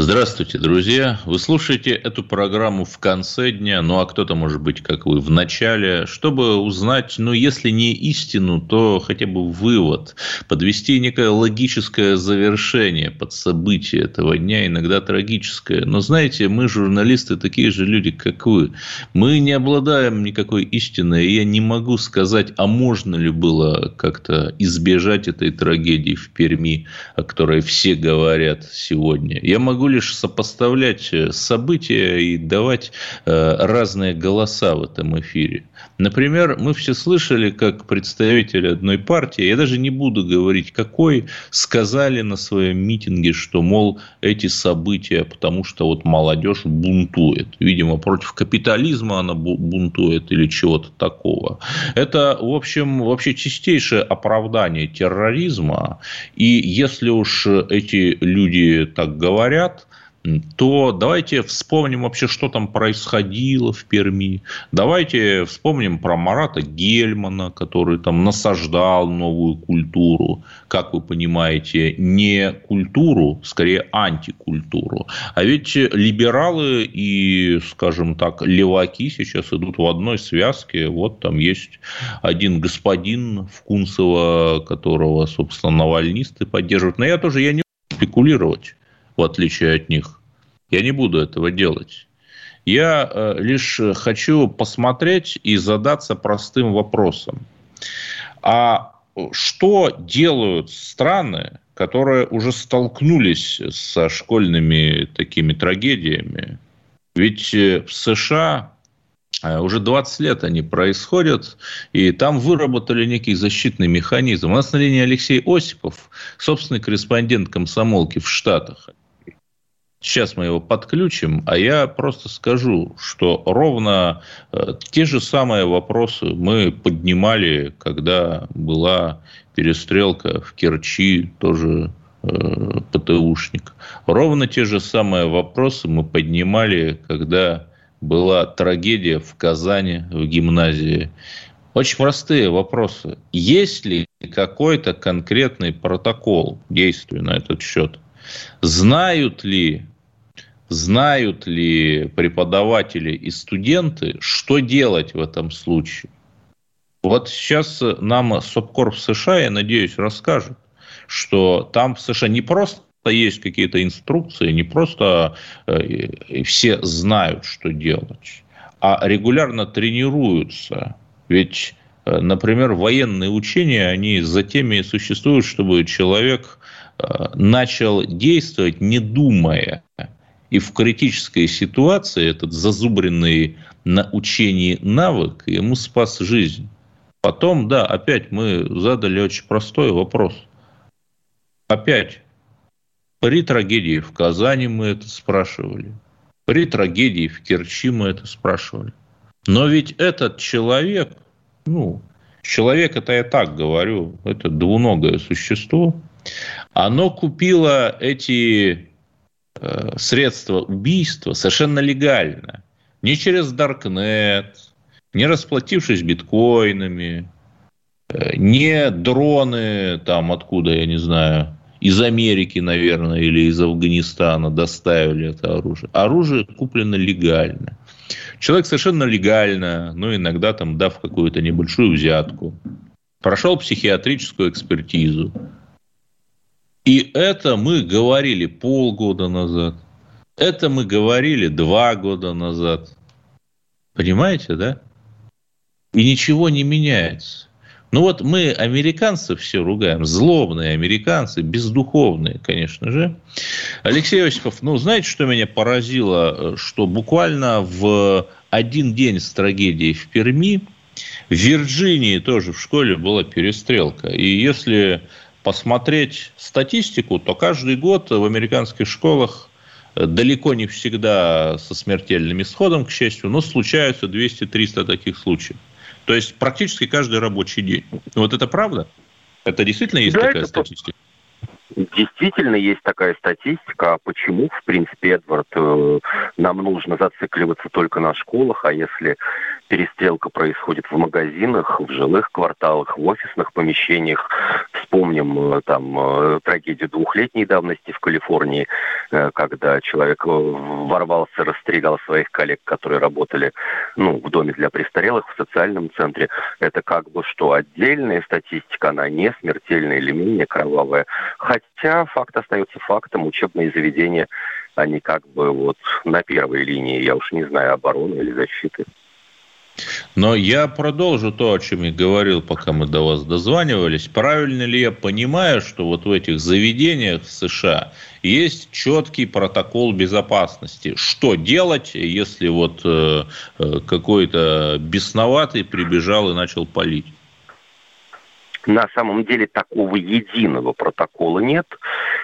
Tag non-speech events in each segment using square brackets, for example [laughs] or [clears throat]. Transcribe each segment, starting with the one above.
Здравствуйте, друзья. Вы слушаете эту программу в конце дня, ну а кто-то, может быть, как вы, в начале, чтобы узнать, ну, если не истину, то хотя бы вывод, подвести некое логическое завершение под события этого дня, иногда трагическое. Но знаете, мы, журналисты, такие же люди, как вы. Мы не обладаем никакой истиной, и я не могу сказать, а можно ли было как-то избежать этой трагедии в Перми, о которой все говорят сегодня. Я могу лишь сопоставлять э, события и давать э, разные голоса в этом эфире. Например, мы все слышали, как представители одной партии, я даже не буду говорить, какой, сказали на своем митинге, что, мол, эти события, потому что вот молодежь бунтует. Видимо, против капитализма она бунтует или чего-то такого. Это, в общем, вообще чистейшее оправдание терроризма. И если уж эти люди так говорят, то давайте вспомним вообще, что там происходило в Перми. Давайте вспомним про Марата Гельмана, который там насаждал новую культуру. Как вы понимаете, не культуру, скорее антикультуру. А ведь либералы и, скажем так, леваки сейчас идут в одной связке. Вот там есть один господин в Кунцево, которого, собственно, навальнисты поддерживают. Но я тоже я не спекулировать в отличие от них. Я не буду этого делать. Я э, лишь хочу посмотреть и задаться простым вопросом. А что делают страны, которые уже столкнулись со школьными такими трагедиями? Ведь э, в США э, уже 20 лет они происходят, и там выработали некий защитный механизм. У нас на линии Алексей Осипов, собственный корреспондент комсомолки в Штатах. Сейчас мы его подключим, а я просто скажу, что ровно э, те же самые вопросы мы поднимали, когда была перестрелка в Керчи, тоже э, ПТУшник. Ровно те же самые вопросы мы поднимали, когда была трагедия в Казани, в гимназии. Очень простые вопросы. Есть ли какой-то конкретный протокол действий на этот счет? Знают ли, знают ли преподаватели и студенты, что делать в этом случае? Вот сейчас нам СОПКОР в США, я надеюсь, расскажет, что там в США не просто есть какие-то инструкции, не просто э, все знают, что делать, а регулярно тренируются. Ведь, э, например, военные учения, они за теми и существуют, чтобы человек начал действовать, не думая. И в критической ситуации этот зазубренный на учении навык ему спас жизнь. Потом, да, опять мы задали очень простой вопрос. Опять, при трагедии в Казани мы это спрашивали. При трагедии в Керчи мы это спрашивали. Но ведь этот человек, ну, человек это я так говорю, это двуногое существо – оно купило эти э, средства убийства совершенно легально. Не через Даркнет, не расплатившись биткоинами, э, не дроны там откуда, я не знаю, из Америки, наверное, или из Афганистана доставили это оружие. Оружие куплено легально. Человек совершенно легально, ну, иногда там дав какую-то небольшую взятку, прошел психиатрическую экспертизу, и это мы говорили полгода назад. Это мы говорили два года назад. Понимаете, да? И ничего не меняется. Ну вот мы американцев все ругаем, злобные американцы, бездуховные, конечно же. Алексей Осипов, ну знаете, что меня поразило? Что буквально в один день с трагедией в Перми, в Вирджинии тоже в школе была перестрелка. И если посмотреть статистику, то каждый год в американских школах э, далеко не всегда со смертельным исходом, к счастью, но случаются 200-300 таких случаев. То есть практически каждый рабочий день. Вот это правда? Это действительно есть да, такая это, статистика? Действительно, есть такая статистика. А почему, в принципе, Эдвард, э, нам нужно зацикливаться только на школах, а если перестрелка происходит в магазинах, в жилых кварталах, в офисных помещениях. Вспомним э, там э, трагедию двухлетней давности в Калифорнии, когда человек ворвался, расстрелял своих коллег, которые работали ну, в доме для престарелых, в социальном центре. Это как бы что, отдельная статистика, она не смертельная или менее кровавая. Хотя факт остается фактом, учебные заведения, они как бы вот на первой линии, я уж не знаю, обороны или защиты. Но я продолжу то, о чем я говорил, пока мы до вас дозванивались. Правильно ли я понимаю, что вот в этих заведениях в США есть четкий протокол безопасности? Что делать, если вот э, э какой-то бесноватый прибежал и начал палить? На самом деле такого единого протокола нет.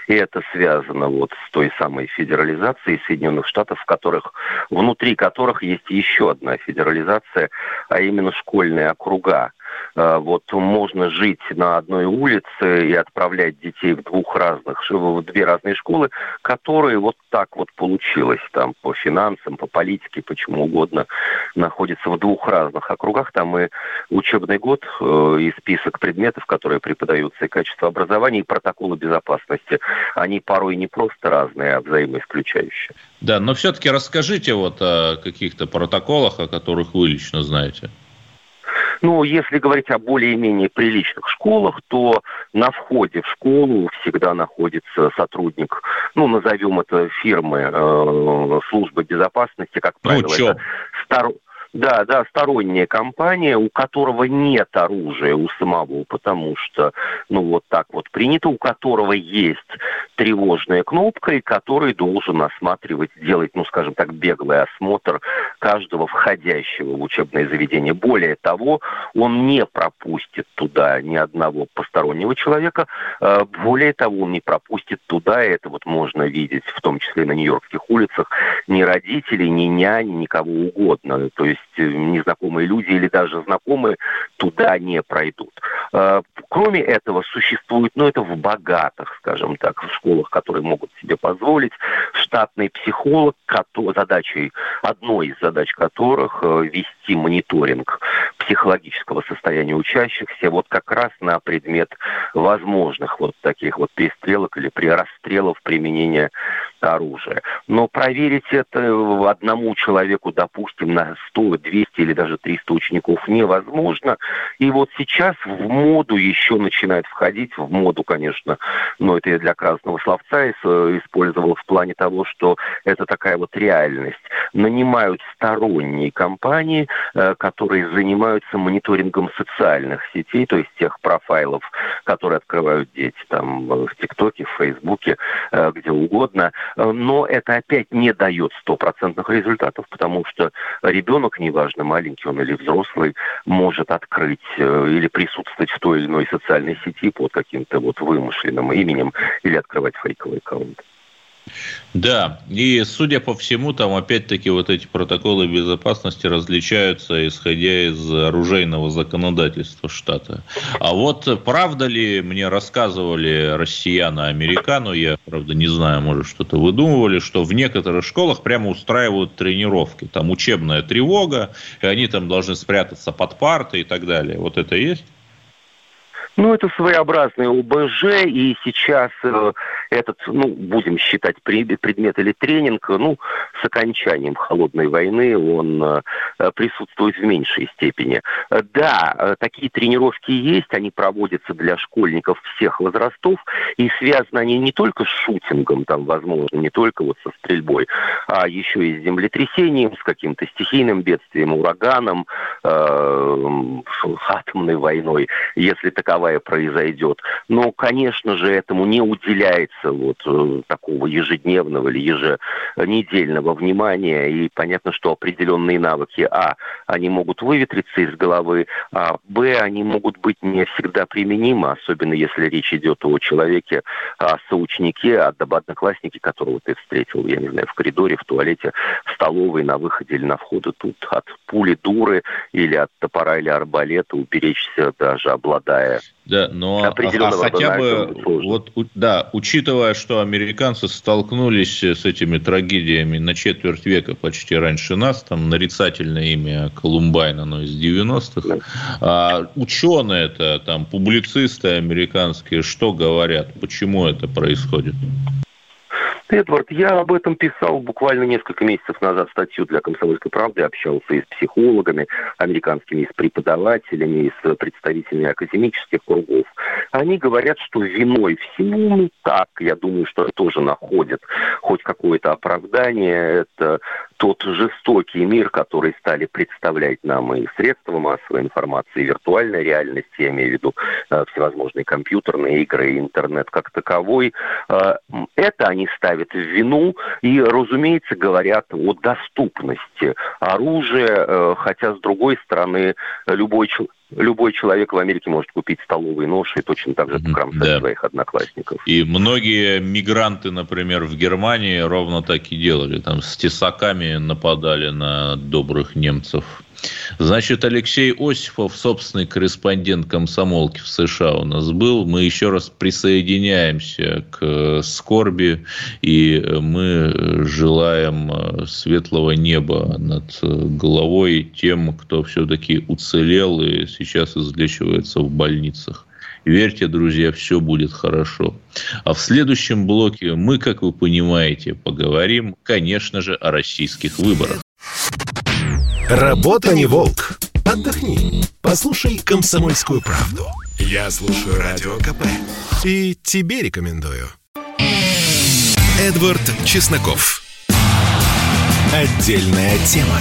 И это связано вот с той самой федерализацией Соединенных Штатов, в которых, внутри которых есть еще одна федерализация, а именно школьные округа. Э, вот можно жить на одной улице и отправлять детей в двух разных, в две разные школы, которые вот так вот получилось там по финансам, по политике, почему угодно, находятся в двух разных округах. Там и учебный год, э, и список предметов, которые преподаются, и качество образования, и протоколы безопасности. Они порой не просто разные, а взаимоисключающие. Да, но все-таки расскажите вот о каких-то протоколах, о которых вы лично знаете. Ну, если говорить о более-менее приличных школах, то на входе в школу всегда находится сотрудник, ну, назовем это фирмы э, службы безопасности, как ну, правило, ну, это стар... Да, да, сторонняя компания, у которого нет оружия у самого, потому что, ну, вот так вот принято, у которого есть тревожная кнопка, и который должен осматривать, делать, ну, скажем так, беглый осмотр каждого входящего в учебное заведение. Более того, он не пропустит туда ни одного постороннего человека, а, более того, он не пропустит туда, и это вот можно видеть, в том числе на нью-йоркских улицах, ни родителей, ни нянь, никого угодно. То есть незнакомые люди или даже знакомые туда не пройдут. А, кроме этого, существует, ну это в богатых, скажем так, в школах, которые могут себе позволить, штатный психолог, задачей, одной из задач которых э, вести мониторинг психологического состояния учащихся вот как раз на предмет возможных вот таких вот перестрелок или при расстрелов применения оружия. Но проверить это одному человеку, допустим, на 100, 200 или даже 300 учеников невозможно. И вот сейчас в моду еще начинает входить, в моду, конечно, но это я для красного словца использовал в плане того, что это такая вот реальность. Нанимают сторонние компании, э, которые занимаются мониторингом социальных сетей, то есть тех профайлов, которые открывают дети там в ТикТоке, в Фейсбуке, э, где угодно. Э, но это опять не дает стопроцентных результатов, потому что ребенок, неважно, маленький он или взрослый, может открыть э, или присутствовать в той или иной социальной сети под каким-то вот вымышленным именем или открывать фейковый аккаунт. Да, и судя по всему, там опять-таки вот эти протоколы безопасности различаются, исходя из оружейного законодательства штата. А вот правда ли, мне рассказывали россияне, американу, я, правда, не знаю, может, что-то выдумывали, что в некоторых школах прямо устраивают тренировки. Там учебная тревога, и они там должны спрятаться под партой и так далее. Вот это есть? Ну, это своеобразный ОБЖ, и сейчас э, этот, ну, будем считать предмет или тренинг, ну, с окончанием холодной войны он э, присутствует в меньшей степени. Да, э, такие тренировки есть, они проводятся для школьников всех возрастов, и связаны они не только с шутингом, там, возможно, не только вот со стрельбой, а еще и с землетрясением, с каким-то стихийным бедствием, ураганом, э, атомной войной, если таковая произойдет. Но, конечно же, этому не уделяется вот э, такого ежедневного или еженедельного внимания. И понятно, что определенные навыки, а, они могут выветриться из головы, а, б, они могут быть не всегда применимы, особенно если речь идет о человеке, о соученике, о однокласснике, которого ты встретил, я не знаю, в коридоре, в туалете, в столовой, на выходе или на входе. Тут от пули дуры или от топора или арбалета уберечься, даже обладая Да, но а, а хотя бы, вот, да, учитывая, что американцы столкнулись с этими трагедиями на четверть века почти раньше нас, там нарицательное имя Колумбайна, но из 90-х, а ученые-то, там, публицисты американские, что говорят, почему это происходит? Эдвард, я об этом писал буквально несколько месяцев назад статью для «Комсомольской правды», общался и с психологами американскими, и с преподавателями, и с представителями академических кругов. Они говорят, что виной всему, ну так, я думаю, что тоже находят хоть какое-то оправдание. Это тот жестокий мир, который стали представлять нам и средства массовой информации, и виртуальная реальность, я имею в виду э, всевозможные компьютерные игры, интернет как таковой, э, это они ставят в вину и, разумеется, говорят о доступности оружия, э, хотя, с другой стороны, любой человек любой человек в Америке может купить столовый нож и точно так же покромсать да. своих одноклассников. И многие мигранты, например, в Германии ровно так и делали. Там с тесаками нападали на добрых немцев. Значит, Алексей Осипов, собственный корреспондент комсомолки в США у нас был. Мы еще раз присоединяемся к скорби, и мы желаем светлого неба над головой тем, кто все-таки уцелел и сейчас излечивается в больницах. Верьте, друзья, все будет хорошо. А в следующем блоке мы, как вы понимаете, поговорим, конечно же, о российских выборах. Работа не волк. Отдохни. Послушай комсомольскую правду. Я слушаю радио КП. И тебе рекомендую. Эдвард Чесноков. Отдельная тема.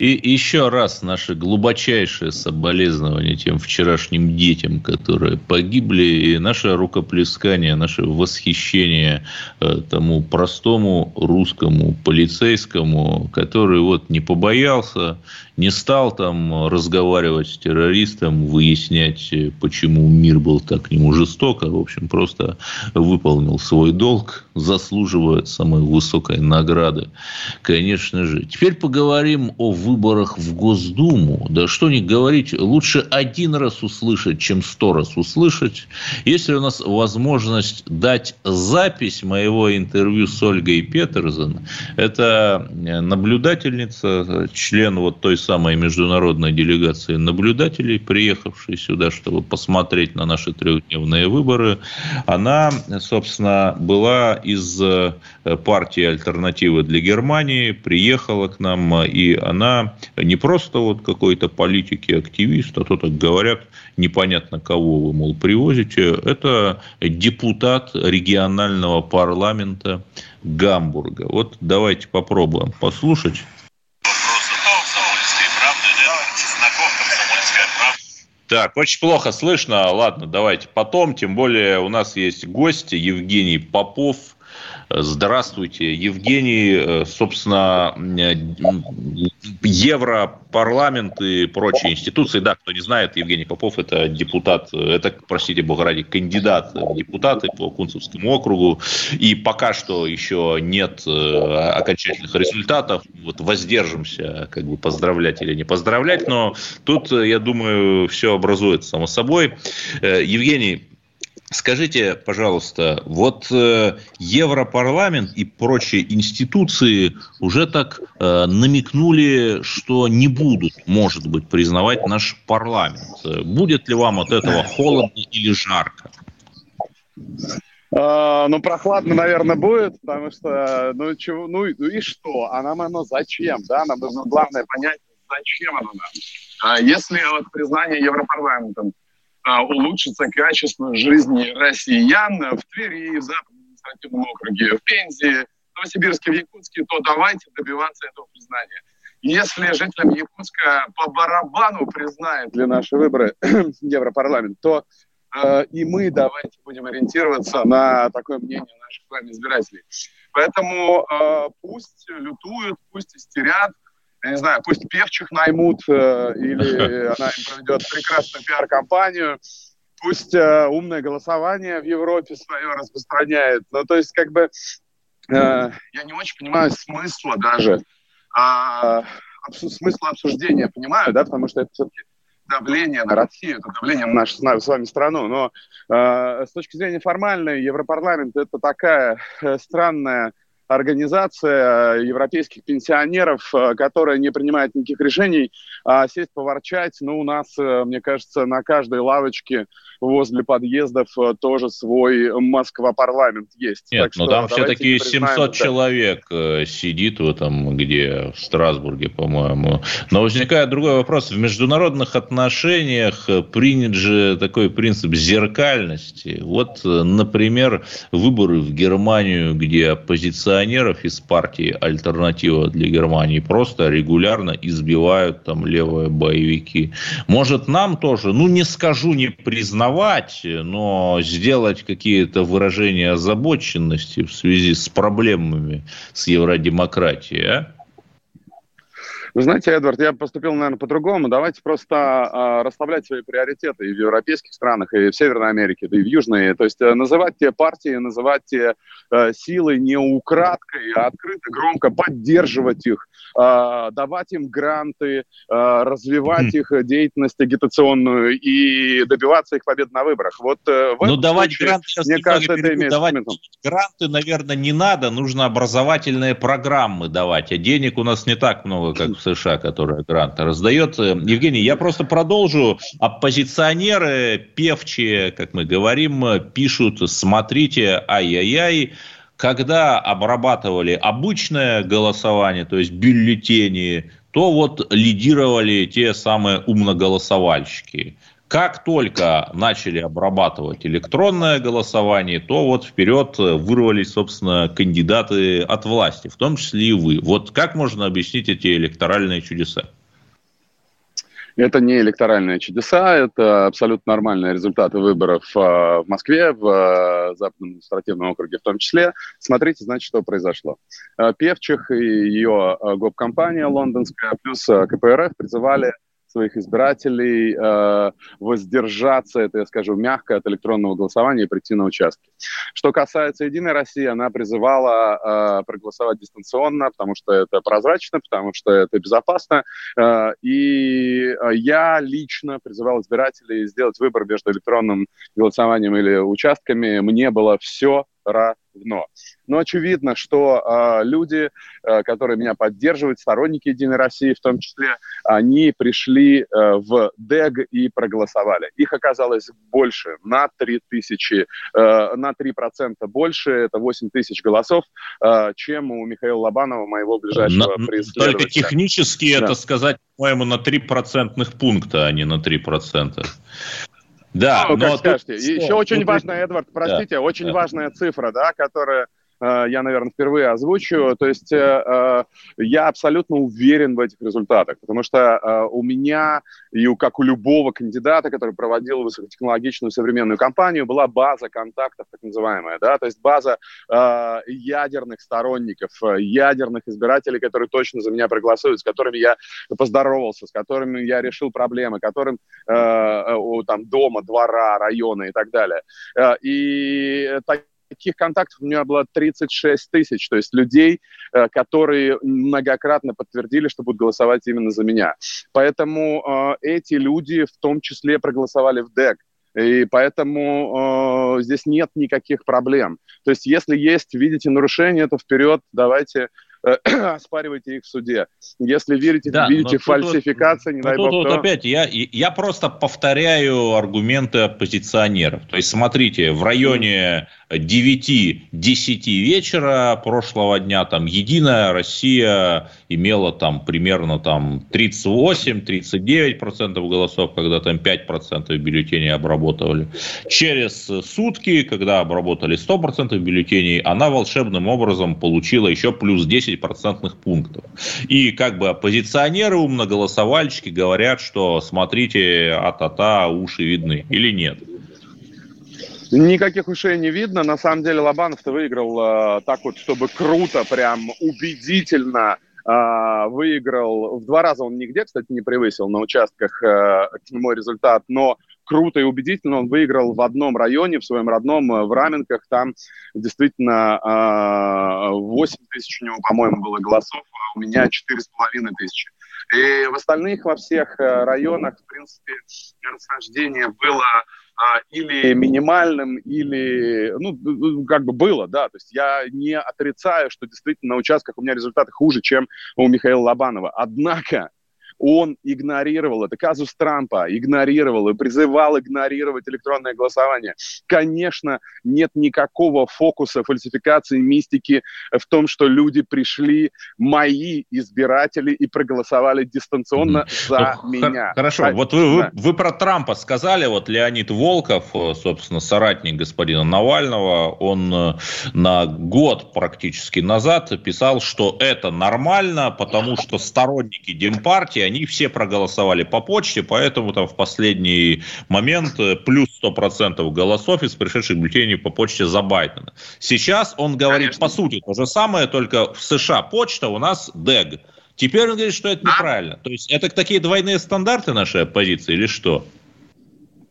И еще раз наши глубочайшие соболезнования тем вчерашним детям, которые погибли, и наше рукоплескание, наше восхищение э, тому простому русскому полицейскому, который вот не побоялся, не стал там разговаривать с террористом, выяснять, почему мир был так к нему жесток, а, в общем, просто выполнил свой долг, заслуживает самой высокой награды, конечно же. Теперь поговорим о выборах в Госдуму. Да что не говорить, лучше один раз услышать, чем сто раз услышать. Если у нас возможность дать запись моего интервью с Ольгой Петерсон, это наблюдательница, член вот той самой международной делегации наблюдателей, приехавшей сюда, чтобы посмотреть на наши трехдневные выборы, она, собственно, была из э, партии «Альтернативы для Германии», приехала к нам, и она не просто вот какой-то политик и активист, а то так говорят, непонятно кого вы, мол, привозите, это депутат регионального парламента Гамбурга. Вот давайте попробуем послушать. Так, очень плохо слышно. Ладно, давайте потом. Тем более у нас есть гости. Евгений Попов, Здравствуйте, Евгений. Э, собственно, э, Европарламент и прочие институции. Да, кто не знает, Евгений Попов – это депутат, это, простите бога ради, кандидат в депутаты по Кунцевскому округу. И пока что еще нет э, окончательных результатов. Вот воздержимся, как бы поздравлять или не поздравлять. Но тут, я думаю, все образуется само собой. Евгений, Скажите, пожалуйста, вот э, Европарламент и прочие институции уже так э, намекнули, что не будут, может быть, признавать наш парламент. Будет ли вам от этого холодно или жарко? Uh, ну, прохладно, наверное, будет, потому что, ну, чего, ну, ну и что? А нам оно зачем, да? Нам нужно главное понять, зачем оно нам. А если вот признание Европарламентом а, улучшится качество жизни россиян в Твери, в Западном административном округе, в Пензе, в Новосибирске, в Якутске, то давайте добиваться этого признания. Если жителям Якутска по барабану признает для наши выборы [clears throat] Европарламент, то э, и мы давайте будем ориентироваться на такое мнение наших с вами избирателей. Поэтому э, пусть лютуют, пусть истерят, я не знаю, пусть певчих наймут, э, или [laughs] она им проведет прекрасную пиар-компанию, пусть э, умное голосование в Европе свое распространяет. Ну, то есть, как бы, э, я не очень понимаю смысла даже, а, смысла обсуждения понимаю, да, потому что это все-таки давление на Россию, это давление на нашу с вами страну. Но э, с точки зрения формальной, Европарламент это такая э, странная организация э, европейских пенсионеров, э, которая не принимает никаких решений, а сесть поворчать, ну, у нас, э, мне кажется, на каждой лавочке возле подъездов тоже свой Москва-парламент есть. Нет, так ну там все-таки 700 да. человек сидит в этом, где в Страсбурге, по-моему. Но возникает другой вопрос. В международных отношениях принят же такой принцип зеркальности. Вот, например, выборы в Германию, где оппозиционеры оппозиционеров из партии «Альтернатива для Германии» просто регулярно избивают там левые боевики. Может, нам тоже, ну, не скажу не признавать, но сделать какие-то выражения озабоченности в связи с проблемами с евродемократией, а? Вы знаете, Эдвард, я поступил, наверное, по-другому. Давайте просто э, расставлять свои приоритеты и в европейских странах, и в Северной Америке, да и в Южной. То есть э, называть те партии, называть те э, силы не украдкой, а открыто, громко поддерживать их, э, давать им гранты, э, развивать их деятельность агитационную и добиваться их побед на выборах. Вот э, в ну, давать случае, гранты, сейчас мне кажется, это имеет давать гранты, наверное, не надо. Нужно образовательные программы давать, а денег у нас не так много, как США, которая гранты раздает. Евгений, я просто продолжу. Оппозиционеры, певчие, как мы говорим, пишут, смотрите, ай-яй-яй, когда обрабатывали обычное голосование, то есть бюллетени, то вот лидировали те самые умноголосовальщики. Как только начали обрабатывать электронное голосование, то вот вперед вырвались, собственно, кандидаты от власти, в том числе и вы. Вот как можно объяснить эти электоральные чудеса? Это не электоральные чудеса, это абсолютно нормальные результаты выборов а, в Москве, в а, Западном административном округе в том числе. Смотрите, значит, что произошло. Певчих и ее гоп-компания лондонская, плюс КПРФ призывали своих избирателей э, воздержаться, это я скажу мягко, от электронного голосования и прийти на участки. Что касается «Единой России», она призывала э, проголосовать дистанционно, потому что это прозрачно, потому что это безопасно. Э, и я лично призывал избирателей сделать выбор между электронным голосованием или участками. Мне было все равно. Но очевидно, что э, люди, э, которые меня поддерживают, сторонники Единой России в том числе, они пришли э, в ДЭГ и проголосовали. Их оказалось больше, на 3 тысячи, э, на 3% больше, это 8 тысяч голосов, э, чем у Михаила Лобанова, моего ближайшего на, преследователя. Только технически да. это сказать, по-моему, на 3 процентных пункта, а не на 3%. Да, ну, но как скажете. Тут... Еще очень важная, Эдвард, простите, да, очень да. важная цифра, да, которая я, наверное, впервые озвучу. То есть э, э, я абсолютно уверен в этих результатах, потому что у меня и у, как у любого кандидата, который проводил высокотехнологичную современную кампанию, была база контактов, так называемая, да, то есть база ядерных сторонников, ядерных избирателей, которые точно за меня проголосуют, с которыми я поздоровался, с которыми я решил проблемы, которым там дома, двора, района и так далее. И так таких контактов у меня было 36 тысяч, то есть людей, э, которые многократно подтвердили, что будут голосовать именно за меня. Поэтому э, эти люди в том числе проголосовали в ДЭК. И поэтому э, здесь нет никаких проблем. То есть, если есть, видите нарушение, то вперед, давайте [clears throat] оспаривайте их в суде. Если верите, да, видите фальсификации, не дай бог. Вот опять, я, я просто повторяю аргументы оппозиционеров. То есть, смотрите, в районе 9-10 вечера прошлого дня там Единая Россия имела там примерно там 38-39% голосов, когда там 5% бюллетеней обработали. Через сутки, когда обработали 100% бюллетеней, она волшебным образом получила еще плюс 10 10 процентных пунктов. И как бы оппозиционеры, умноголосовальщики говорят, что смотрите, а-та-та, уши видны. Или нет? Никаких ушей не видно. На самом деле Лобанов-то выиграл э, так вот, чтобы круто, прям убедительно э, выиграл. В два раза он нигде, кстати, не превысил на участках э, мой результат, но круто и убедительно. Он выиграл в одном районе, в своем родном, э, в Раменках. Там действительно 8 а, тысяч у него, по-моему, было голосов, а у меня 4,5 тысячи. И в остальных, во всех районах, в принципе, расхождение было а, или минимальным, или, ну, как бы было, да, то есть я не отрицаю, что действительно на участках у меня результаты хуже, чем у Михаила Лобанова. Однако, он игнорировал, это казус Трампа, игнорировал и призывал игнорировать электронное голосование. Конечно, нет никакого фокуса, фальсификации, мистики в том, что люди пришли, мои избиратели, и проголосовали дистанционно mm. за ну, меня. Хорошо, а, вот вы, да. вы, вы про Трампа сказали, вот Леонид Волков, э, собственно, соратник господина Навального, он э, на год практически назад писал, что это нормально, потому что сторонники Демпартии, они все проголосовали по почте, поэтому там в последний момент э, плюс 100% голосов из пришедших бюллетеней по почте за Байдена. Сейчас он говорит, Конечно. по сути, то же самое, только в США почта у нас ДЭГ. Теперь он говорит, что это неправильно. То есть это такие двойные стандарты нашей оппозиции или что?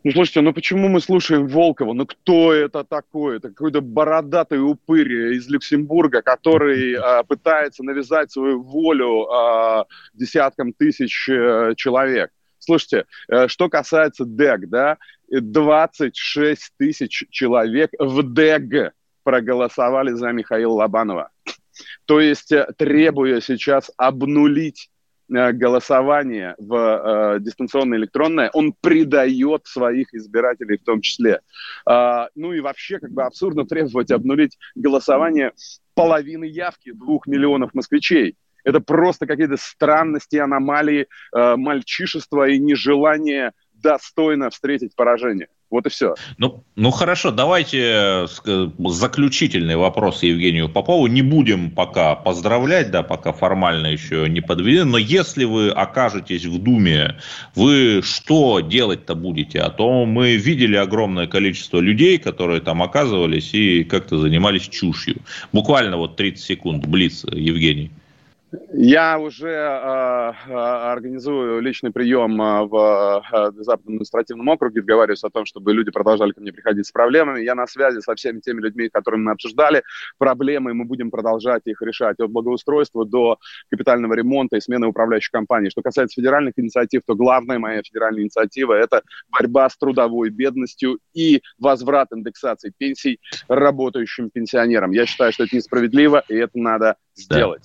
Ну, слушайте, ну почему мы слушаем Волкова? Ну кто это такой? Это какой-то бородатый упырь из Люксембурга, который э, [laughs] пытается навязать свою волю э, десяткам тысяч э, человек. Слушайте, э, что касается ДЭГ, да, 26 тысяч человек в ДЭГ проголосовали за Михаила Лобанова. То есть э, требуя сейчас обнулить Э, голосование в э, дистанционное электронное, он предает своих избирателей в том числе. Э, ну и вообще как бы абсурдно требовать обнулить голосование половины явки двух миллионов москвичей. Это просто какие-то странности, аномалии, э, мальчишества и нежелание достойно встретить поражение. Вот и все. Ну, ну хорошо, давайте э, заключительный вопрос Евгению Попову. Не будем пока поздравлять, да, пока формально еще не подведены, но если вы окажетесь в Думе, вы что делать-то будете? А то мы видели огромное количество людей, которые там оказывались и как-то занимались чушью. Буквально вот 30 секунд, Блиц, Евгений. Я уже э, организую личный прием э, в э, Западном административном округе, договариваюсь о том, чтобы люди продолжали ко мне приходить с проблемами. Я на связи со всеми теми людьми, которыми мы обсуждали проблемы, и мы будем продолжать их решать от благоустройства до капитального ремонта и смены управляющей компании. Что касается федеральных инициатив, то главная моя федеральная инициатива – это борьба с трудовой бедностью и возврат индексации пенсий работающим пенсионерам. Я считаю, что это несправедливо, и это надо сделать.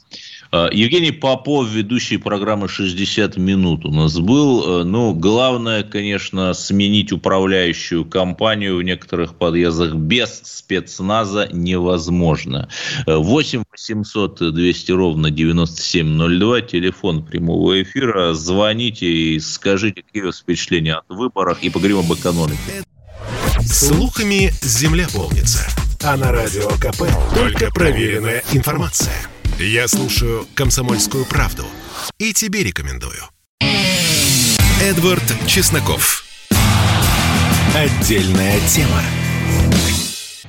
Да. Евгений Попов, ведущий программы «60 минут» у нас был. Э, ну, главное, конечно, сменить управляющую компанию в некоторых подъездах без спецназа невозможно. 8 800 200 ровно 9702, телефон прямого эфира. Звоните и скажите, какие у вас впечатления от выборов, и поговорим об экономике. Слухами земля полнится. А на радио КП только проверенная информация. Я слушаю «Комсомольскую правду» и тебе рекомендую. Эдвард Чесноков. Отдельная тема.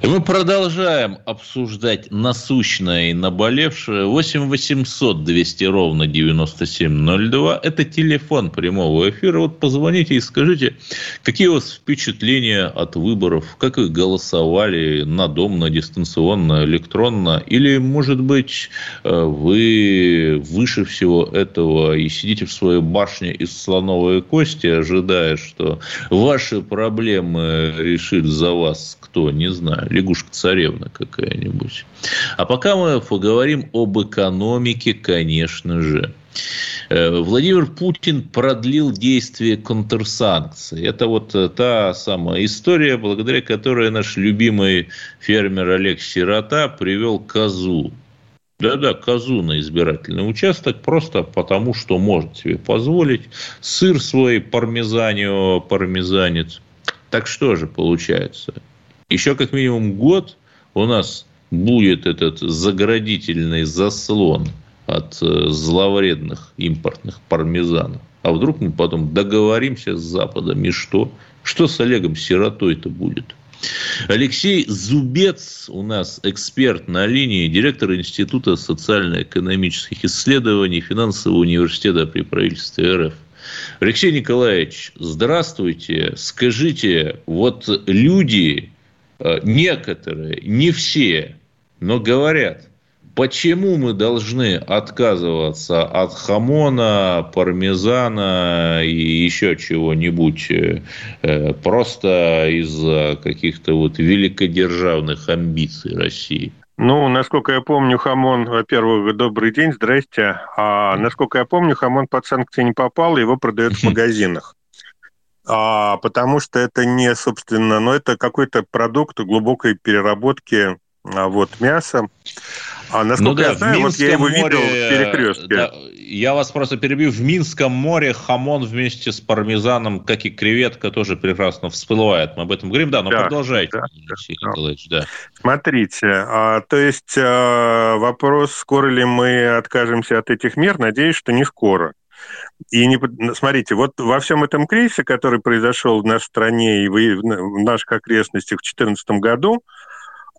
Мы продолжаем обсуждать насущное и наболевшее. 8 800 200 ровно 9702. Это телефон прямого эфира. Вот позвоните и скажите, какие у вас впечатления от выборов? Как вы голосовали на дом, на дистанционно, электронно? Или, может быть, э, вы выше всего этого и сидите в своей башне из слоновой кости, ожидая, что ваши проблемы решит за вас кто, не знаю лягушка-царевна какая-нибудь. А пока мы поговорим об экономике, конечно же. Э, Владимир Путин продлил действие контрсанкций. Это вот э, та самая история, благодаря которой наш любимый фермер Олег Сирота привел козу. Да-да, козу на избирательный участок, просто потому, что может себе позволить. Сыр свой пармезанио, пармезанец. Так что же получается? Еще как минимум год у нас будет этот заградительный заслон от э, зловредных импортных пармезанов. А вдруг мы потом договоримся с Западом, и что? Что с Олегом Сиротой-то будет? Алексей Зубец у нас эксперт на линии, директор Института социально-экономических исследований Финансового университета при правительстве РФ. Алексей Николаевич, здравствуйте. Скажите, вот люди, некоторые, не все, но говорят, Почему мы должны отказываться от хамона, пармезана и еще чего-нибудь э, просто из-за каких-то вот великодержавных амбиций России? Ну, насколько я помню, Хамон, во-первых, добрый день, здрасте. А насколько я помню, Хамон под санкции не попал, его продают в [laughs] магазинах. А, потому что это не, собственно, но ну, это какой-то продукт глубокой переработки а, вот, мяса. А насколько ну, да, я знаю, вот я его море, видел в перекрестке. Да, я вас просто перебью. В Минском море хамон вместе с пармезаном, как и креветка, тоже прекрасно всплывает. Мы об этом говорим. Да, но да, продолжайте, да, да. Николаевич. Да. Смотрите, а, то есть а, вопрос, скоро ли мы откажемся от этих мер, надеюсь, что не скоро. И не, смотрите, вот во всем этом кризисе, который произошел в нашей стране и в наших окрестностях в 2014 году,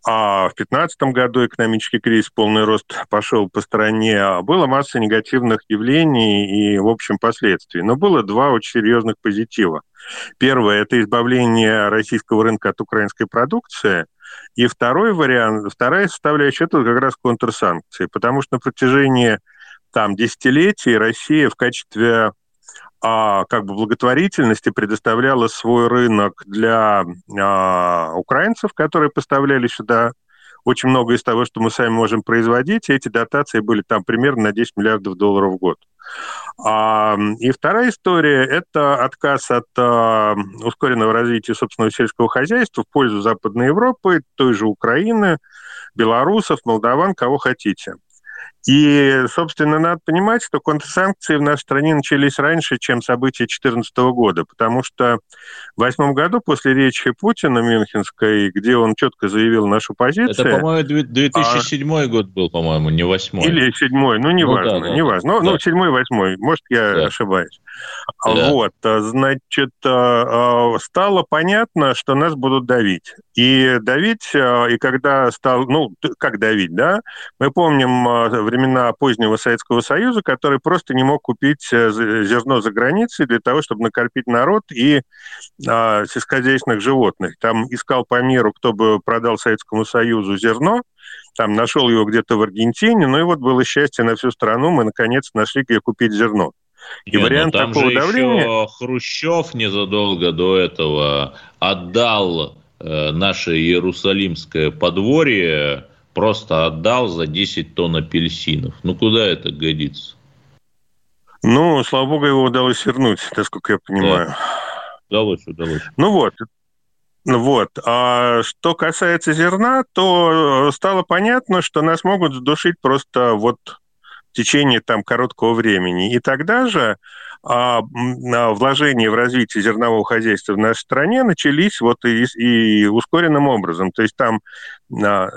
а в 2015 году экономический кризис, полный рост пошел по стране, было масса негативных явлений и, в общем, последствий. Но было два очень серьезных позитива. Первое – это избавление российского рынка от украинской продукции. И второй вариант, вторая составляющая – это как раз контрсанкции. Потому что на протяжении там, десятилетий Россия в качестве а, как бы благотворительности предоставляла свой рынок для а, украинцев, которые поставляли сюда очень много из того, что мы сами можем производить, и эти дотации были там примерно на 10 миллиардов долларов в год. А, и вторая история – это отказ от а, ускоренного развития собственного сельского хозяйства в пользу Западной Европы, той же Украины, белорусов, молдаван, кого хотите – и, собственно, надо понимать, что контрсанкции в нашей стране начались раньше, чем события 2014 года, потому что в восьмом году после речи Путина Мюнхенской, где он четко заявил нашу позицию... Это, по-моему, 2007 а... год был, по-моему, не восьмой. Или седьмой, ну, неважно, ну, да, да, неважно. Ну, да. Ну, седьмой, восьмой, может, я да. ошибаюсь. Да. Вот, значит, а, а, стало понятно, что нас будут давить. И давить, и когда стал, ну, как давить, да, мы помним времена позднего Советского Союза, который просто не мог купить э, зерно за границей для того, чтобы накопить народ и а, сельскохозяйственных животных. Там искал по миру, кто бы продал Советскому Союзу зерно, там нашел его где-то в Аргентине, ну и вот было счастье на всю страну, мы наконец нашли, где купить зерно. И Не, ну вариант там такого же давления... еще Хрущев незадолго до этого отдал э, наше Иерусалимское подворье, просто отдал за 10 тонн апельсинов. Ну, куда это годится? Ну, слава богу, его удалось вернуть, насколько я понимаю. Да. Удалось, удалось. Ну вот, вот. А что касается зерна, то стало понятно, что нас могут задушить просто вот течение там короткого времени. И тогда же а, вложения в развитие зернового хозяйства в нашей стране начались вот и, и ускоренным образом. То есть там, а,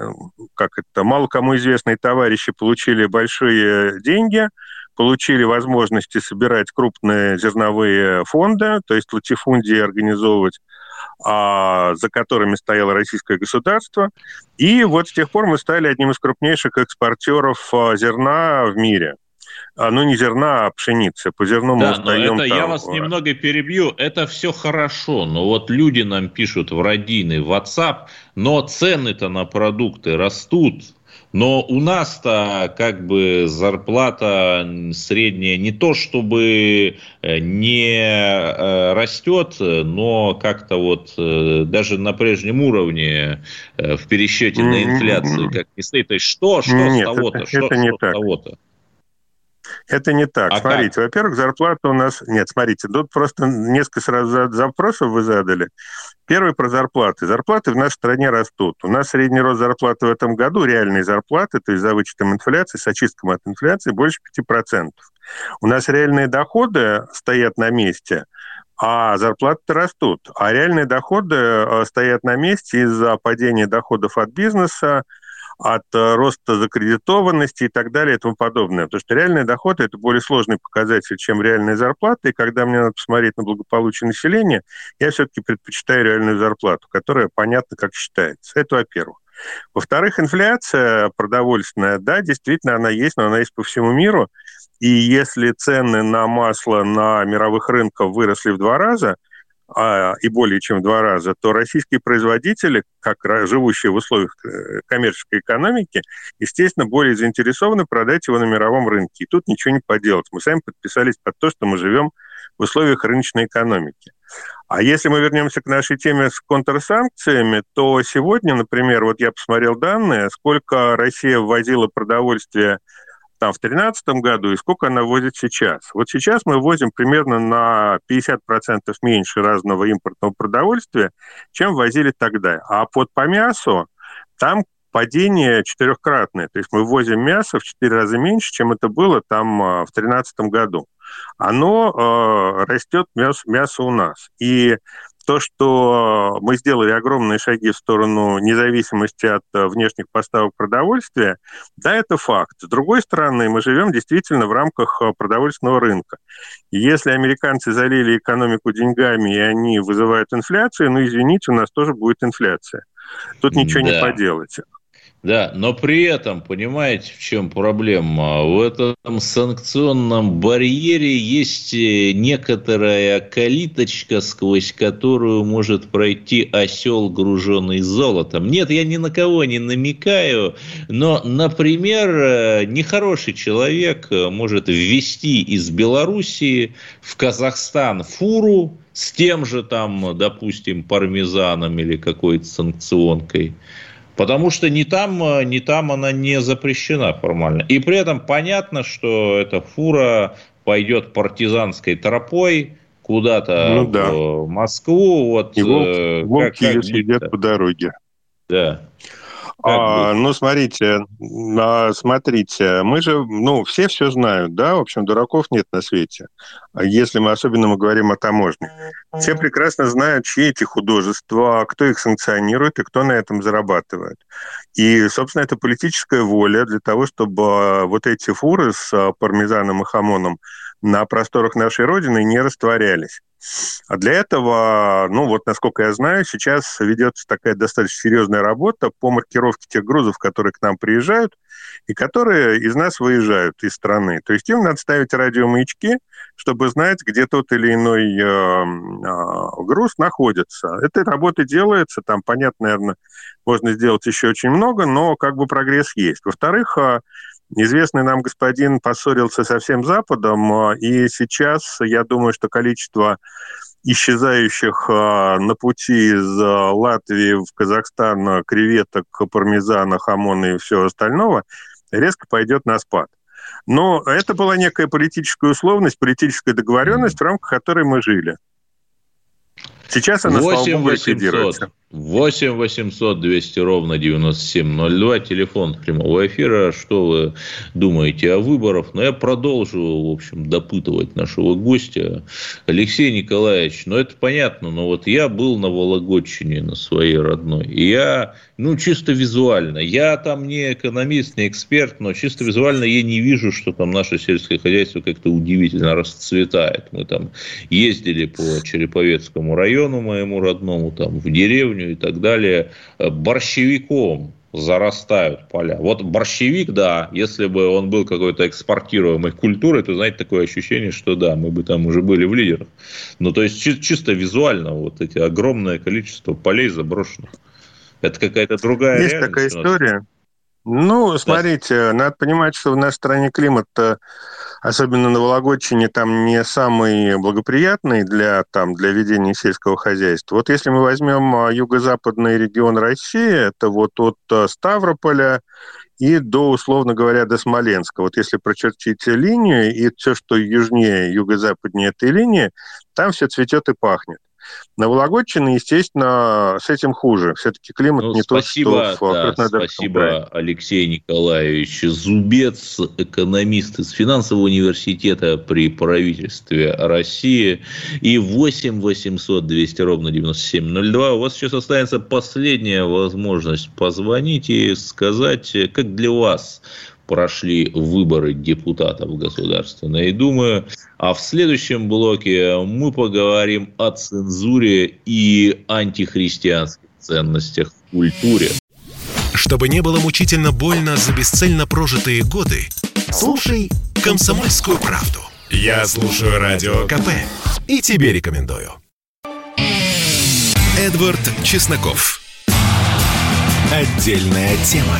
как это, мало кому известные товарищи получили большие деньги, получили возможности собирать крупные зерновые фонды, то есть латифундии организовывать за которыми стояло российское государство. И вот с тех пор мы стали одним из крупнейших экспортеров а, зерна в мире. А, ну, не зерна, а пшеницы. По зерну да, мы устаем. Это, там... Я вас немного перебью. Это все хорошо, но вот люди нам пишут в родины, в WhatsApp, но цены-то на продукты растут. Но у нас-то как бы зарплата средняя не то чтобы э, не э, растет, но как-то вот э, даже на прежнем уровне в пересчете на инфляцию как не стоит. То есть что, что Нет, с того-то? Что, это не что так. того-то? Это не так. А смотрите, как? во-первых, зарплата у нас... Нет, смотрите, тут просто несколько сразу запросов вы задали. Первый про зарплаты. Зарплаты в нашей стране растут. У нас средний рост зарплаты в этом году, реальные зарплаты, то есть за вычетом инфляции, с очистком от инфляции, больше 5%. У нас реальные доходы стоят на месте, а зарплаты растут. А реальные доходы э, стоят на месте из-за падения доходов от бизнеса, от э, роста закредитованности и так далее и тому подобное. Потому что реальные доходы – это более сложный показатель, чем реальная зарплата. И когда мне надо посмотреть на благополучие населения, я все-таки предпочитаю реальную зарплату, которая понятно, как считается. Это во-первых. Во-вторых, инфляция продовольственная, да, действительно, она есть, но она есть по всему миру. И если цены на масло на мировых рынках выросли в два раза – а, и более чем в два раза, то российские производители, как живущие в условиях э, коммерческой экономики, естественно, более заинтересованы продать его на мировом рынке. И тут ничего не поделать. Мы сами подписались под то, что мы живем в условиях рыночной экономики. А если мы вернемся к нашей теме с контрсанкциями, то сегодня, например, вот я посмотрел данные, сколько Россия ввозила продовольствия там в 2013 году и сколько она возит сейчас. Вот сейчас мы возим примерно на 50% меньше разного импортного продовольствия, чем возили тогда. А под по мясу там падение четырехкратное. То есть мы возим мясо в четыре раза меньше, чем это было там а, в 2013 году. Оно э, растет мясо, мясо у нас. И то, что мы сделали огромные шаги в сторону независимости от э, внешних поставок продовольствия, да, это факт. С другой стороны, мы живем действительно в рамках э, продовольственного рынка. Если американцы залили экономику деньгами, и они вызывают инфляцию, ну, извините, у нас тоже будет инфляция. Тут ничего да. не поделать. Да, но при этом, понимаете, в чем проблема? В этом санкционном барьере есть э, некоторая калиточка, сквозь которую может пройти осел, груженный золотом. Нет, я ни на кого не намекаю, но, например, э, нехороший человек э, может ввести из Белоруссии в Казахстан фуру с тем же там, допустим, пармезаном или какой-то санкционкой – Потому что ни там, э, ни там она не запрещена формально. И при этом понятно, что эта фура пойдет партизанской тропой куда-то ну, да. в Москву. Вот, И волк, э, волки как, как сидят по дороге. Да. А, ну, смотрите, а, смотрите, мы же, ну, все все знают, да, в общем, дураков нет на свете, если мы особенно мы говорим о таможне. Все прекрасно знают, чьи эти художества, кто их санкционирует и кто на этом зарабатывает. И, собственно, это политическая воля для того, чтобы а, вот эти фуры с а, пармезаном и хамоном на просторах нашей Родины не растворялись. А для этого, ну вот, насколько я знаю, сейчас ведется такая достаточно серьезная работа по маркировке тех грузов, которые к нам приезжают и которые из нас выезжают из страны. То есть им надо ставить радиомаячки, чтобы знать, где тот или иной э, э, груз находится. Эта работа делается, там, понятно, наверное, можно сделать еще очень много, но как бы прогресс есть. Во-вторых, э, Известный нам господин поссорился со всем Западом, а, и сейчас, я думаю, что количество исчезающих а, на пути из а, Латвии в Казахстан креветок, пармезана, хамона и всего остального резко пойдет на спад. Но это была некая политическая условность, политическая договоренность, в рамках которой мы жили. Сейчас она, 8 слава богу, 800. 8 800 200 ровно 9702, телефон прямого эфира. Что вы думаете о выборах? Но я продолжу, в общем, допытывать нашего гостя. Алексей Николаевич, ну это понятно, но вот я был на Вологодчине, на своей родной, и я, ну чисто визуально, я там не экономист, не эксперт, но чисто визуально я не вижу, что там наше сельское хозяйство как-то удивительно расцветает. Мы там ездили по Череповецкому району моему родному, там в деревню, деревню и так далее, э, борщевиком зарастают поля. Вот борщевик, да, если бы он был какой-то экспортируемой культурой, то, знаете, такое ощущение, что да, мы бы там уже были в лидерах. Ну, то есть, чи- чисто визуально вот эти огромное количество полей заброшенных. Это какая-то другая Есть такая история. Ну, смотрите, да. надо понимать, что в нашей стране климат особенно на Вологодчине, там не самый благоприятный для, там, для ведения сельского хозяйства. Вот если мы возьмем а, юго-западный регион России, это вот от а, Ставрополя и до, условно говоря, до Смоленска. Вот если прочертить линию, и все, что южнее, юго-западнее этой линии, там все цветет и пахнет. На Вологодчине, естественно, с этим хуже. Все-таки климат ну, не спасибо, тот, что да, в Спасибо, крае. Алексей Николаевич Зубец, экономист из финансового университета при правительстве России. И 8 800 200 ровно 9702. У вас сейчас останется последняя возможность позвонить и сказать, как для вас прошли выборы депутатов Государственной Думы. А в следующем блоке мы поговорим о цензуре и антихристианских ценностях в культуре. Чтобы не было мучительно больно за бесцельно прожитые годы, слушай «Комсомольскую правду». Я слушаю Радио КП и тебе рекомендую. Эдвард Чесноков. Отдельная тема.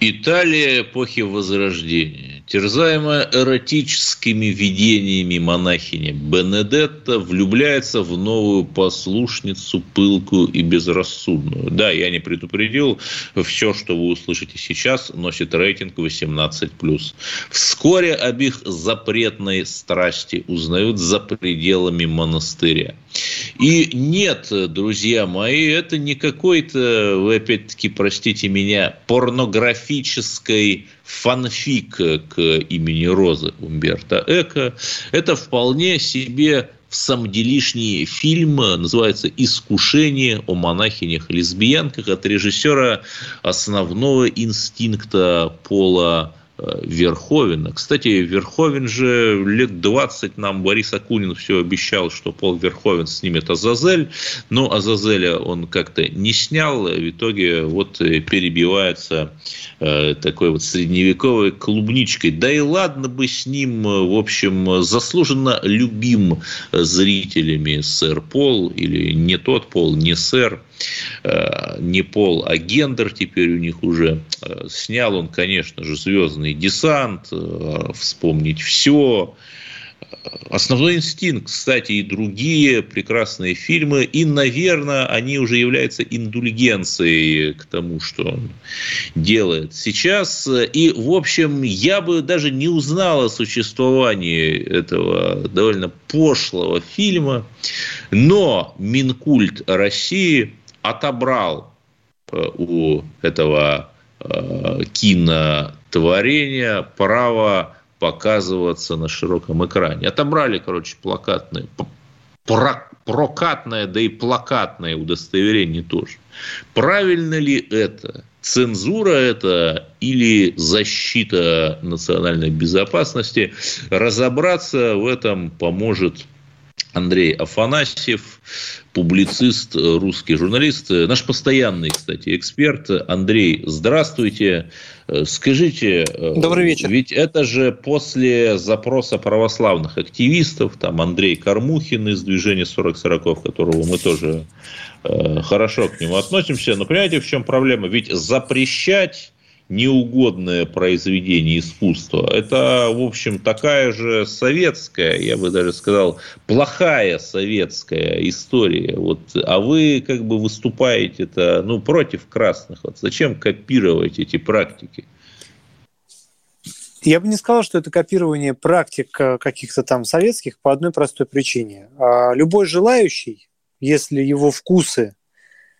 Италия эпохи Возрождения. Терзаемая эротическими видениями монахини Бенедетта влюбляется в новую послушницу, пылкую и безрассудную. Да, я не предупредил, все, что вы услышите сейчас, носит рейтинг 18+. Вскоре об их запретной страсти узнают за пределами монастыря. И нет, друзья мои, это не какой-то, вы опять-таки, простите меня, порнографической фанфик к имени Розы Умберто Эко. Это вполне себе в самом делишний фильм, называется «Искушение о монахинях-лесбиянках» от режиссера основного инстинкта Пола Верховина. Кстати, Верховен же лет 20 нам Борис Акунин все обещал, что Пол Верховен снимет Азазель, но Азазеля он как-то не снял, в итоге вот перебивается э, такой вот средневековой клубничкой. Да и ладно бы с ним, в общем, заслуженно любим зрителями сэр Пол, или не тот Пол, не сэр, Э, не пол, а гендер теперь у них уже. Э, снял он, конечно же, «Звездный десант», э, «Вспомнить все», Основной инстинкт, кстати, и другие прекрасные фильмы, и, наверное, они уже являются индульгенцией к тому, что он делает сейчас. И, в общем, я бы даже не узнал о существовании этого довольно пошлого фильма, но Минкульт России отобрал э, у этого э, кинотворения право показываться на широком экране. Отобрали, короче, плакатные, прокатное, да и плакатное удостоверение тоже. Правильно ли это? Цензура это или защита национальной безопасности? Разобраться в этом поможет Андрей Афанасьев, публицист, русский журналист, наш постоянный, кстати, эксперт. Андрей, здравствуйте. Скажите, Добрый вечер. ведь это же после запроса православных активистов, там Андрей Кормухин из движения 40-40, которого мы тоже э, хорошо к нему относимся. Но понимаете, в чем проблема? Ведь запрещать неугодное произведение искусства. Это, в общем, такая же советская, я бы даже сказал, плохая советская история. Вот, а вы как бы выступаете это, ну, против красных. Вот зачем копировать эти практики? Я бы не сказал, что это копирование практик э, каких-то там советских по одной простой причине. А любой желающий, если его вкусы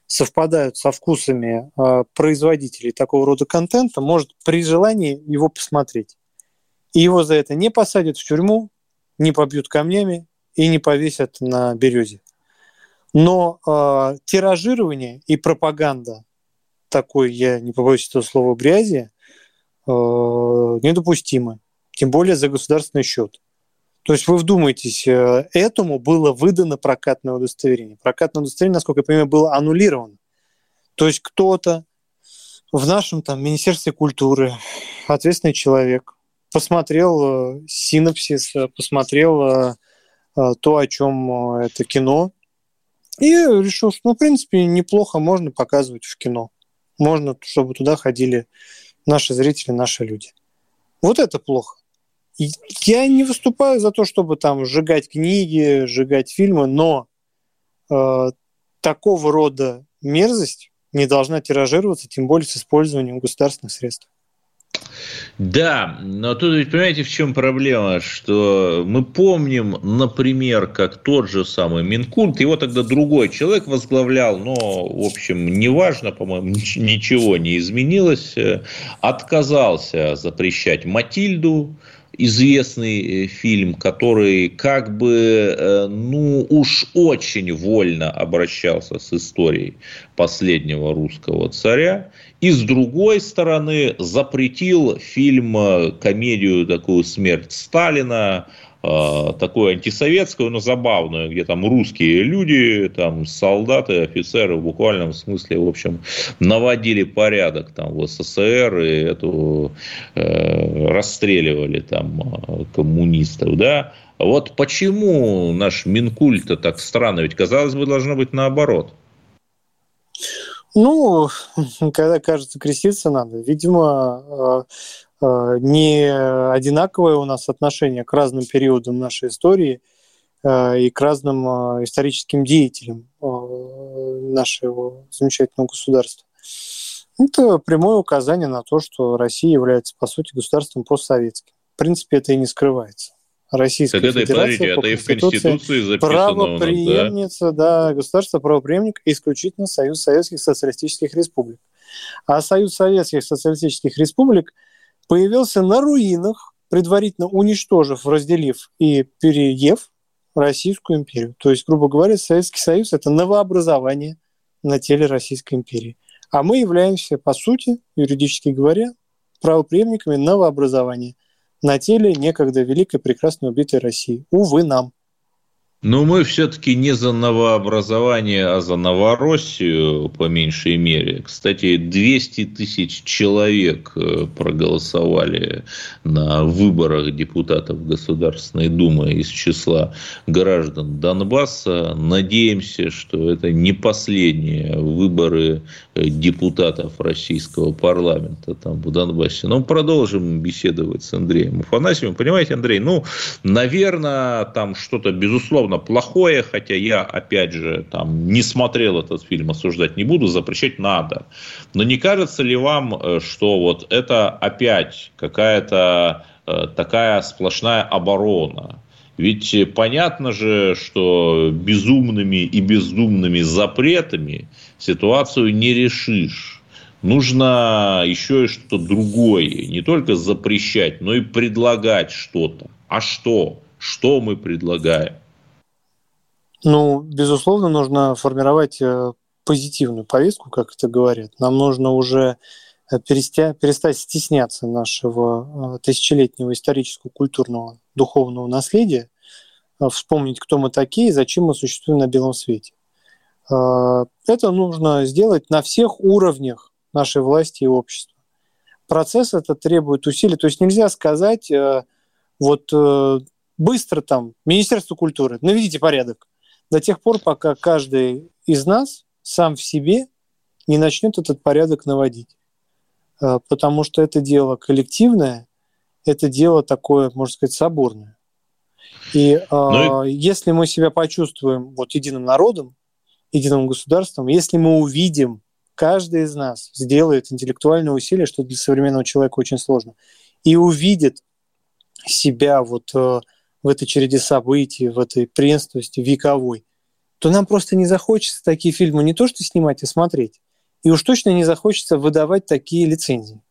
совпадают со вкусами э, производителей такого рода контента, может при желании его посмотреть. И его за это не посадят в тюрьму, не побьют камнями и не повесят на березе. Но э, тиражирование и пропаганда такой, я не побоюсь этого слова, грязи, э, недопустимы. Тем более за государственный счет. То есть вы вдумайтесь, э, этому было выдано прокатное удостоверение. Прокатное удостоверение, насколько я понимаю, было аннулировано. То есть кто-то в нашем там Министерстве культуры, ответственный человек, посмотрел э, синопсис, э, посмотрел то, о чем это кино, и решил, что, ну, в принципе, неплохо можно показывать в кино. Можно, чтобы туда ходили наши зрители, наши люди. Вот это плохо. Я не выступаю за то, чтобы там сжигать книги, сжигать фильмы, но э, такого рода мерзость не должна тиражироваться, тем более с использованием государственных средств. Да, но тут ведь понимаете, в чем проблема, что мы помним, например, как тот же самый Минкульт, его тогда другой человек возглавлял, но, в общем, неважно, по-моему, ничего не изменилось, э, отказался запрещать Матильду, известный э, фильм, который как бы, э, ну, уж очень вольно обращался с историей последнего русского царя. И с другой стороны запретил фильм, э, комедию такую «Смерть Сталина», такую антисоветскую, но забавную, где там русские люди, там солдаты, офицеры в буквальном смысле, в общем, наводили порядок там в СССР и эту э, расстреливали там э, коммунистов, да. Вот почему наш Минкульт-то так странно? Ведь, казалось бы, должно быть наоборот. Ну, [laughs] когда кажется, креститься надо. Видимо, э, не одинаковое у нас отношение к разным периодам нашей истории э, и к разным историческим деятелям нашего замечательного государства. Это прямое указание на то, что Россия является, по сути, государством постсоветским. В принципе, это и не скрывается. Российская так это, Федерация это и в Конституции записано правоприемница, да? да, государство правоприемник исключительно Союз Советских Социалистических Республик. А Союз Советских Социалистических Республик появился на руинах, предварительно уничтожив, разделив и переев Российскую империю. То есть, грубо говоря, Советский Союз – это новообразование на теле Российской империи. А мы являемся, по сути, юридически говоря, правоприемниками новообразования – на теле некогда великой, прекрасной, убитой России. Увы, нам. Но мы все-таки не за новообразование, а за Новороссию, по меньшей мере. Кстати, 200 тысяч человек э, проголосовали на выборах депутатов Государственной Думы из числа граждан Донбасса. Надеемся, что это не последние выборы депутатов российского парламента там в Донбассе. Но продолжим беседовать с Андреем Афанасьевым. Понимаете, Андрей, ну, наверное, там что-то, безусловно, безусловно, плохое, хотя я, опять же, там, не смотрел этот фильм, осуждать не буду, запрещать надо. Но не кажется ли вам, э, что вот это опять какая-то э, такая сплошная оборона? Ведь понятно же, что безумными и бездумными запретами ситуацию не решишь. Нужно еще и что-то другое. Не только запрещать, но и предлагать что-то. А что? Что мы предлагаем? Ну, безусловно, нужно формировать э, позитивную повестку, как это говорят. Нам нужно уже э, перестать стесняться нашего э, тысячелетнего исторического, культурного, духовного наследия, вспомнить, кто мы такие и зачем мы существуем на белом свете. Это нужно сделать на всех уровнях нашей власти и общества. Процесс это требует усилий. То есть нельзя сказать, вот быстро там, Министерство культуры, наведите порядок до тех пор, пока каждый из нас сам в себе не начнет этот порядок наводить. Потому что это дело коллективное, это дело такое, можно сказать, соборное. И ну, э, если мы себя почувствуем вот единым народом, единым государством, если мы увидим, каждый из нас сделает интеллектуальное усилие, что для современного человека очень сложно, и увидит себя вот э, в этой череде событий, в этой преемственности вековой, то нам просто не захочется такие фильмы не то что снимать, а смотреть. И уж точно не захочется выдавать такие лицензии.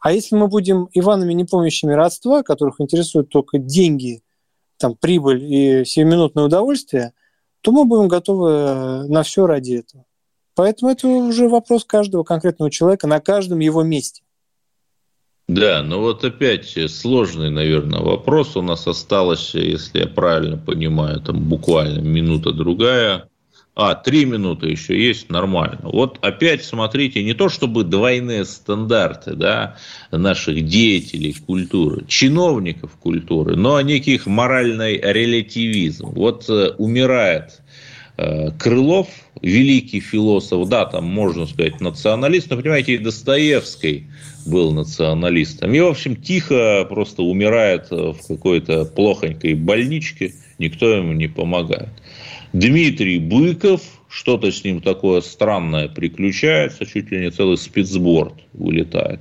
А если мы будем Иванами, не помнящими родства, которых интересуют только деньги, там, прибыль и сиюминутное удовольствие, то мы будем готовы на все ради этого. Поэтому это уже вопрос каждого конкретного человека на каждом его месте. Да, ну вот опять сложный, наверное, вопрос. У нас осталось, если я правильно понимаю, там буквально минута-другая. А, три минуты еще есть, нормально. Вот опять смотрите, не то чтобы двойные стандарты да, наших деятелей культуры, чиновников культуры, но неких моральный релятивизм. Вот э, умирает э, Крылов, великий философ, да, там можно сказать националист, но, понимаете, и Достоевский был националистом. И, в общем, тихо просто умирает в какой-то плохонькой больничке, никто ему не помогает. Дмитрий Быков, что-то с ним такое странное приключается, чуть ли не целый спецборд вылетает.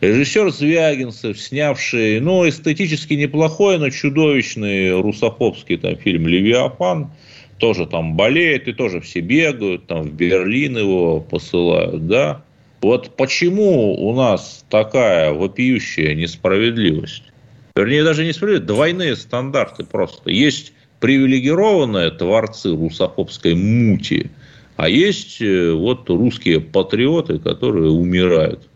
Режиссер Звягинцев, снявший, ну, эстетически неплохой, но чудовищный русофобский там фильм «Левиафан», тоже там болеет, и тоже все бегают, там в Берлин его посылают, да. Вот почему у нас такая вопиющая несправедливость? Вернее, даже не справедливость, двойные стандарты просто. Есть привилегированные творцы русофобской мути, а есть э, вот русские патриоты, которые умирают.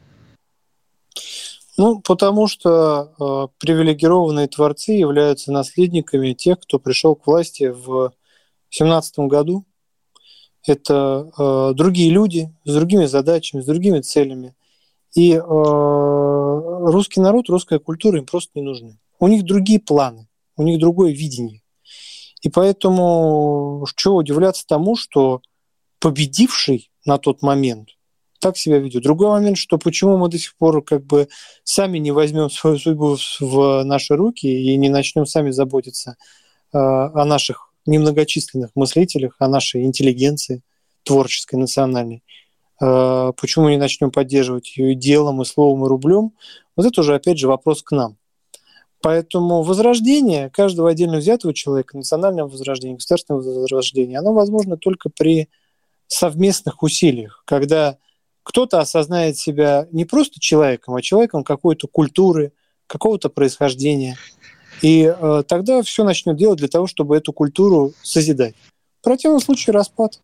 Ну, потому что э, привилегированные творцы являются наследниками тех, кто пришел к власти в 2017 году. Это э, другие люди с другими задачами, с другими целями. И э, русский народ, русская культура им просто не нужны. У них другие планы, у них другое видение. И поэтому чего удивляться тому, что победивший на тот момент так себя ведет. Другой момент, что почему мы до сих пор как бы сами не возьмем свою судьбу в наши руки и не начнем сами заботиться э, о наших немногочисленных мыслителях, о нашей интеллигенции творческой, национальной. Э, почему не начнем поддерживать ее делом, и словом, и рублем? Вот это уже, опять же, вопрос к нам. Поэтому возрождение каждого отдельно взятого человека, национальное возрождение, государственное возрождение, оно возможно только при совместных усилиях, когда кто-то осознает себя не просто человеком, а человеком какой-то культуры, какого-то происхождения. И э, тогда все начнет делать для того, чтобы эту культуру созидать. В противном случае распад.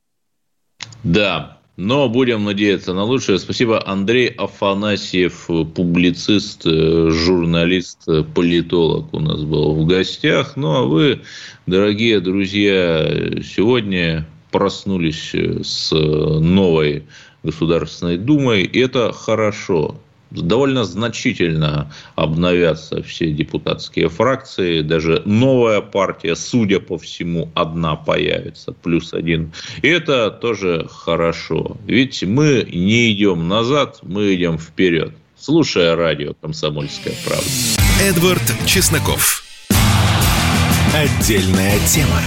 Да, но будем надеяться на лучшее. Спасибо, Андрей Афанасьев, публицист, журналист, политолог у нас был в гостях. Ну, а вы, дорогие друзья, сегодня проснулись с новой Государственной Думой. Это хорошо. Довольно значительно обновятся все депутатские фракции. Даже новая партия, судя по всему, одна появится, плюс один. И это тоже хорошо. Ведь мы не идем назад, мы идем вперед. Слушая радио «Комсомольская правда». Эдвард Чесноков. Отдельная тема.